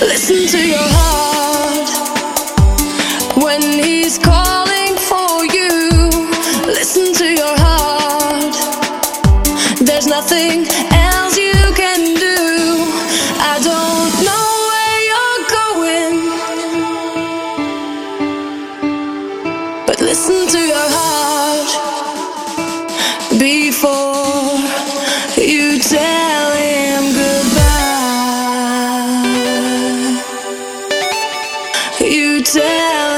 Listen to your heart when he's calling for you. Listen to your heart. There's nothing else you can do. I don't know where you're going, but listen to your heart before. you tell